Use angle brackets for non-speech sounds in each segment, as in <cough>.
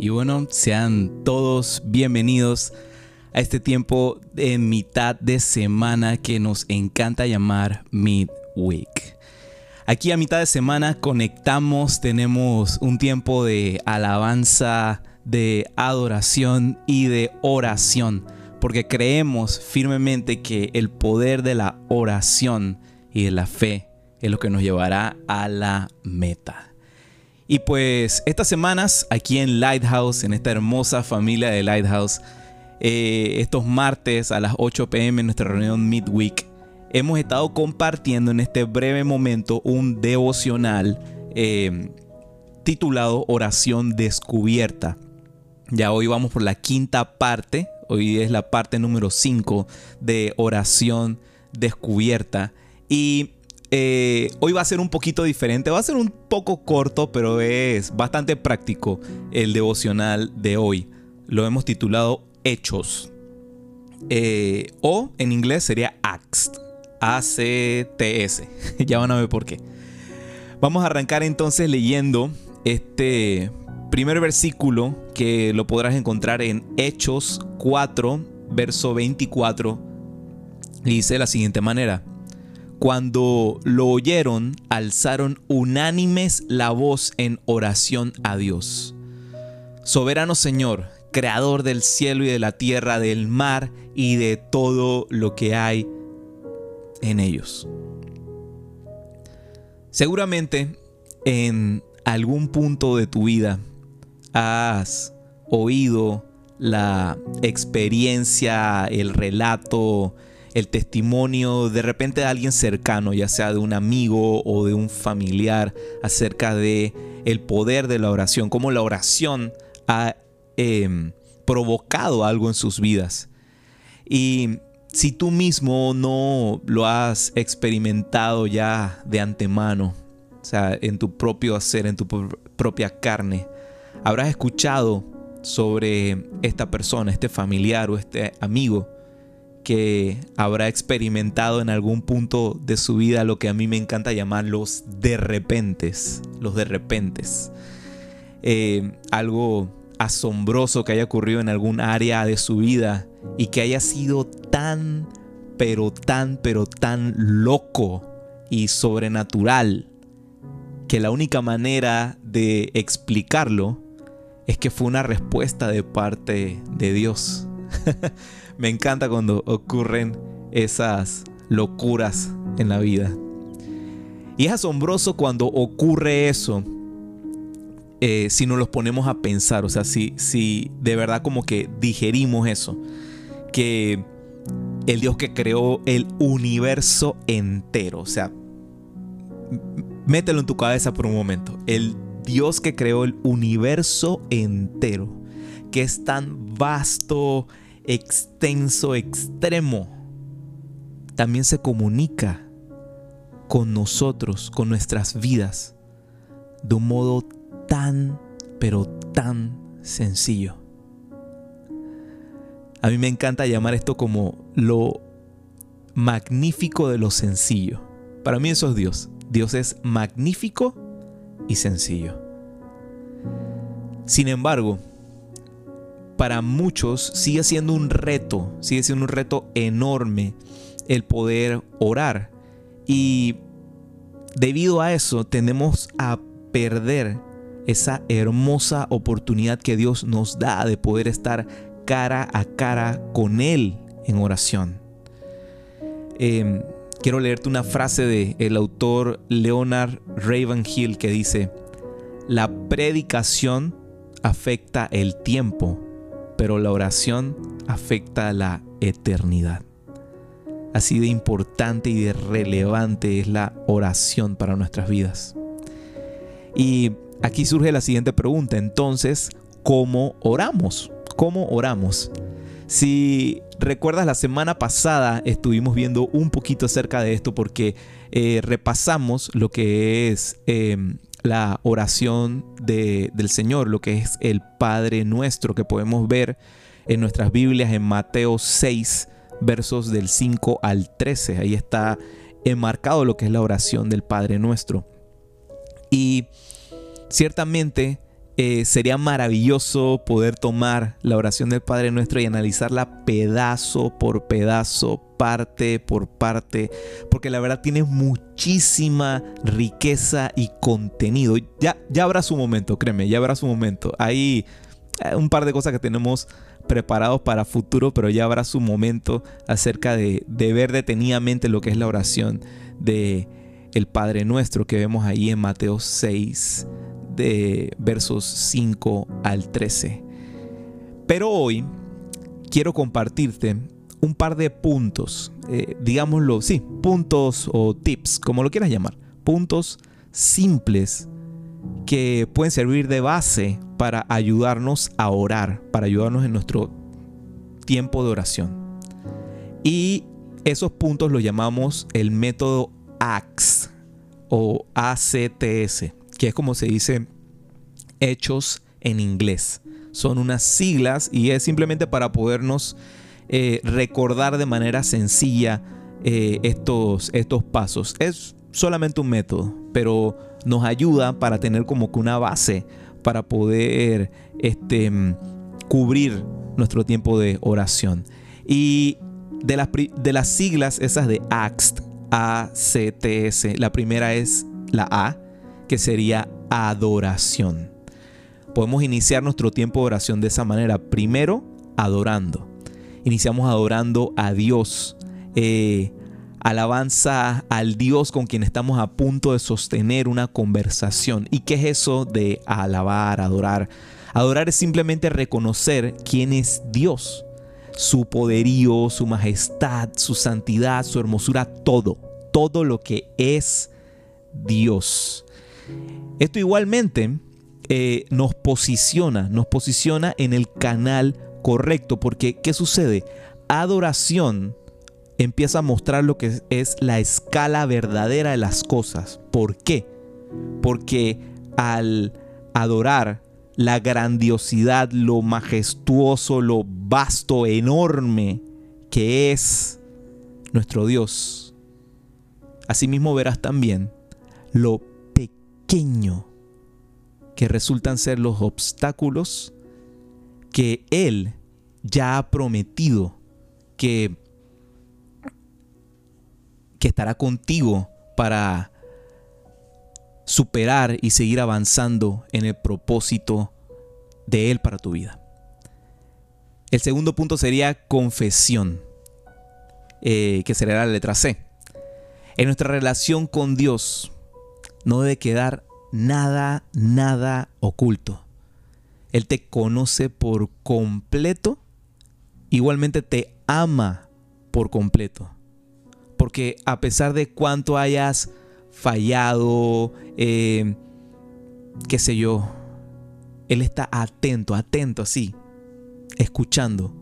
Y bueno, sean todos bienvenidos a este tiempo de mitad de semana que nos encanta llamar Midweek. Aquí a mitad de semana conectamos, tenemos un tiempo de alabanza, de adoración y de oración, porque creemos firmemente que el poder de la oración y de la fe es lo que nos llevará a la meta. Y pues estas semanas aquí en Lighthouse, en esta hermosa familia de Lighthouse, eh, estos martes a las 8 pm en nuestra reunión Midweek, hemos estado compartiendo en este breve momento un devocional eh, titulado Oración Descubierta. Ya hoy vamos por la quinta parte, hoy es la parte número 5 de Oración Descubierta. Y eh, hoy va a ser un poquito diferente, va a ser un poco corto, pero es bastante práctico el devocional de hoy. Lo hemos titulado Hechos. Eh, o en inglés sería Acts. A-C-T-S. <laughs> ya van a ver por qué. Vamos a arrancar entonces leyendo este primer versículo que lo podrás encontrar en Hechos 4, verso 24. Y dice de la siguiente manera. Cuando lo oyeron, alzaron unánimes la voz en oración a Dios. Soberano Señor, Creador del cielo y de la tierra, del mar y de todo lo que hay en ellos. Seguramente en algún punto de tu vida has oído la experiencia, el relato, el testimonio de repente de alguien cercano, ya sea de un amigo o de un familiar, acerca de el poder de la oración, cómo la oración ha em, provocado algo en sus vidas. Y si tú mismo no lo has experimentado ya de antemano, o sea, en tu propio hacer, en tu propia carne, habrás escuchado sobre esta persona, este familiar o este amigo que habrá experimentado en algún punto de su vida lo que a mí me encanta llamar los de repentes, los de repentes. Eh, algo asombroso que haya ocurrido en algún área de su vida y que haya sido tan, pero tan, pero tan loco y sobrenatural que la única manera de explicarlo es que fue una respuesta de parte de Dios. <laughs> Me encanta cuando ocurren esas locuras en la vida. Y es asombroso cuando ocurre eso. Eh, si nos los ponemos a pensar, o sea, si, si de verdad como que digerimos eso, que el Dios que creó el universo entero, o sea, mételo en tu cabeza por un momento, el Dios que creó el universo entero, que es tan vasto, extenso, extremo, también se comunica con nosotros, con nuestras vidas, de un modo tan, pero tan sencillo. A mí me encanta llamar esto como lo magnífico de lo sencillo. Para mí eso es Dios. Dios es magnífico y sencillo. Sin embargo, para muchos sigue siendo un reto, sigue siendo un reto enorme el poder orar. Y debido a eso tendemos a perder esa hermosa oportunidad que Dios nos da de poder estar cara a cara con Él en oración. Em, quiero leerte una frase del el autor Leonard Ravenhill que dice, la predicación afecta el tiempo, pero la oración afecta a la eternidad. Así de importante y de relevante es la oración para nuestras vidas. Y aquí surge la siguiente pregunta, entonces, ¿cómo oramos? ¿Cómo oramos? Si recuerdas la semana pasada estuvimos viendo un poquito acerca de esto porque eh, repasamos lo que es em, la oración del Señor, lo que es el Padre nuestro, que podemos ver en nuestras Biblias en Mateo 6, versos del 5 al 13. Ahí está enmarcado lo que es la oración del Padre nuestro. Y ciertamente eh, sería maravilloso poder tomar la oración del Padre Nuestro y analizarla pedazo por pedazo, parte por parte, porque la verdad tiene muchísima riqueza y contenido. Ya, ya habrá su momento, créeme, ya habrá su momento. Hay eh, un par de cosas que tenemos preparados para futuro, pero ya habrá su momento acerca de, de ver detenidamente lo que es la oración de Padre Nuestro que vemos ahí en Mateo 6 de versos 5 al 13. Pero hoy quiero compartirte un par de puntos, eh, digámoslo, sí, puntos o tips, como lo quieras llamar, puntos simples que pueden servir de base para ayudarnos a orar, para ayudarnos en nuestro tiempo de oración. Y esos puntos los llamamos el método ACTS o ACTS que es como se dice hechos en inglés. Son unas siglas y es simplemente para podernos eh, recordar de manera sencilla eh, estos, estos pasos. Es solamente un método, pero nos ayuda para tener como que una base para poder este, cubrir nuestro tiempo de oración. Y de las, de las siglas esas de ACTS, A-C-T-S, la primera es la A, que sería adoración. Podemos iniciar nuestro tiempo de oración de esa manera. Primero, adorando. Iniciamos adorando a Dios. Eh, alabanza al Dios con quien estamos a punto de sostener una conversación. ¿Y qué es eso de alabar, adorar? Adorar es simplemente reconocer quién es Dios, su poderío, su majestad, su santidad, su hermosura, todo, todo lo que es Dios. Esto igualmente eh, nos posiciona, nos posiciona en el canal correcto, porque ¿qué sucede? Adoración empieza a mostrar lo que es la escala verdadera de las cosas. ¿Por qué? Porque al adorar la grandiosidad, lo majestuoso, lo vasto, enorme que es nuestro Dios, asimismo verás también lo pequeño que resultan ser los obstáculos que Él ya ha prometido que, que estará contigo para superar y seguir avanzando en el propósito de Él para tu vida. El segundo punto sería confesión, eh, que sería la letra C. En nuestra relación con Dios, no debe quedar nada, nada oculto. Él te conoce por completo, igualmente te ama por completo. Porque a pesar de cuánto hayas fallado, eh, qué sé yo, Él está atento, atento así, escuchando,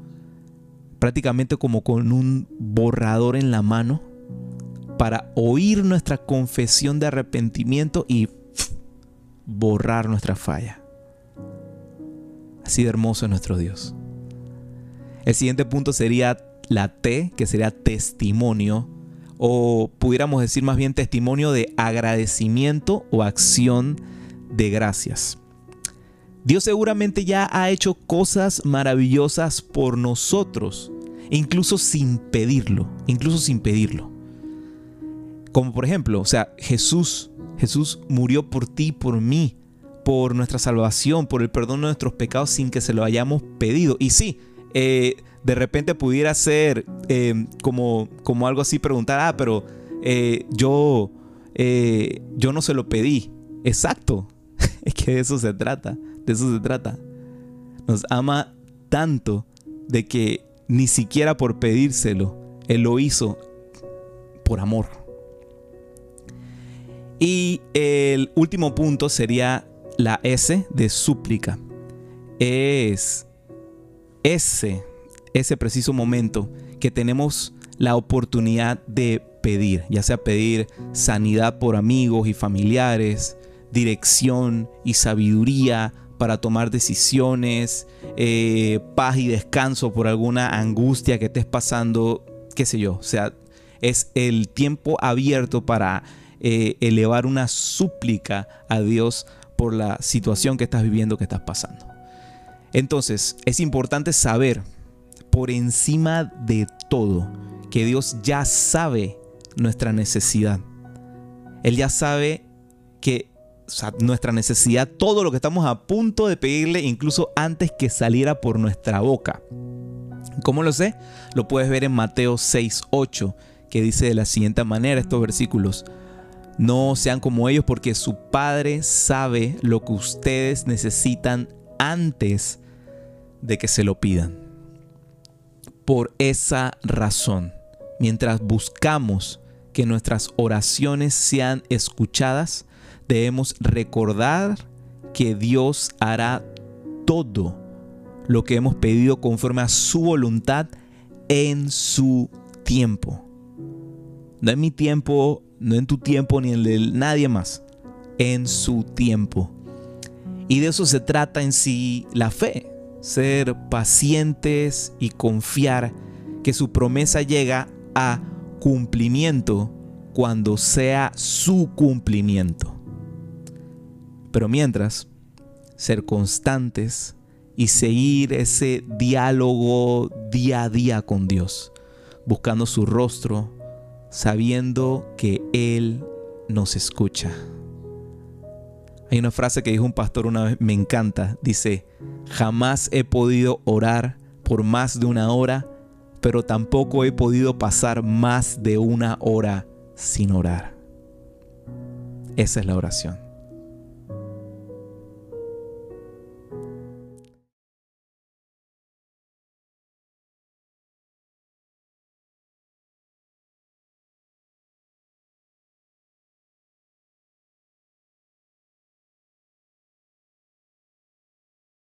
prácticamente como con un borrador en la mano para oír nuestra confesión de arrepentimiento y borrar nuestra falla. Así de hermoso es nuestro Dios. El siguiente punto sería la T, que sería testimonio, o pudiéramos decir más bien testimonio de agradecimiento o acción de gracias. Dios seguramente ya ha hecho cosas maravillosas por nosotros, incluso sin pedirlo, incluso sin pedirlo. Como por ejemplo, o sea, Jesús, Jesús murió por ti, por mí, por nuestra salvación, por el perdón de nuestros pecados sin que se lo hayamos pedido. Y sí, eh, de repente pudiera ser eh, como, como algo así preguntar, ah, pero eh, yo, yo no se lo pedí. Exacto, <laughs> es que de eso se trata, de eso se trata. Nos ama tanto de que ni siquiera por pedírselo, Él lo hizo por amor. Y el último punto sería la S de súplica. Es ese, ese preciso momento que tenemos la oportunidad de pedir, ya sea pedir sanidad por amigos y familiares, dirección y sabiduría para tomar decisiones, eh, paz y descanso por alguna angustia que estés pasando, qué sé yo. O sea, es el tiempo abierto para eh, elevar una súplica a Dios por la situación que estás viviendo, que estás pasando. Entonces, es importante saber por encima de todo que Dios ya sabe nuestra necesidad. Él ya sabe que nuestra necesidad, todo lo que estamos a punto de pedirle, incluso antes que saliera por nuestra boca. ¿Cómo lo sé? Lo puedes ver en Mateo 6, 8, que dice de la siguiente manera estos versículos. No sean como ellos porque su Padre sabe lo que ustedes necesitan antes de que se lo pidan. Por esa razón, mientras buscamos que nuestras oraciones sean escuchadas, debemos recordar que Dios hará todo lo que hemos pedido conforme a su voluntad en su tiempo. No en mi tiempo, no en tu tiempo ni en el de nadie más. En su tiempo. Y de eso se trata en sí la fe. Ser pacientes y confiar que su promesa llega a cumplimiento cuando sea su cumplimiento. Pero mientras, ser constantes y seguir ese diálogo día a día con Dios, buscando su rostro, sabiendo que Él nos escucha. Hay una frase que dijo un pastor una vez, me encanta, dice, jamás he podido orar por más de una hora, pero tampoco he podido pasar más de una hora sin orar. Esa es la oración.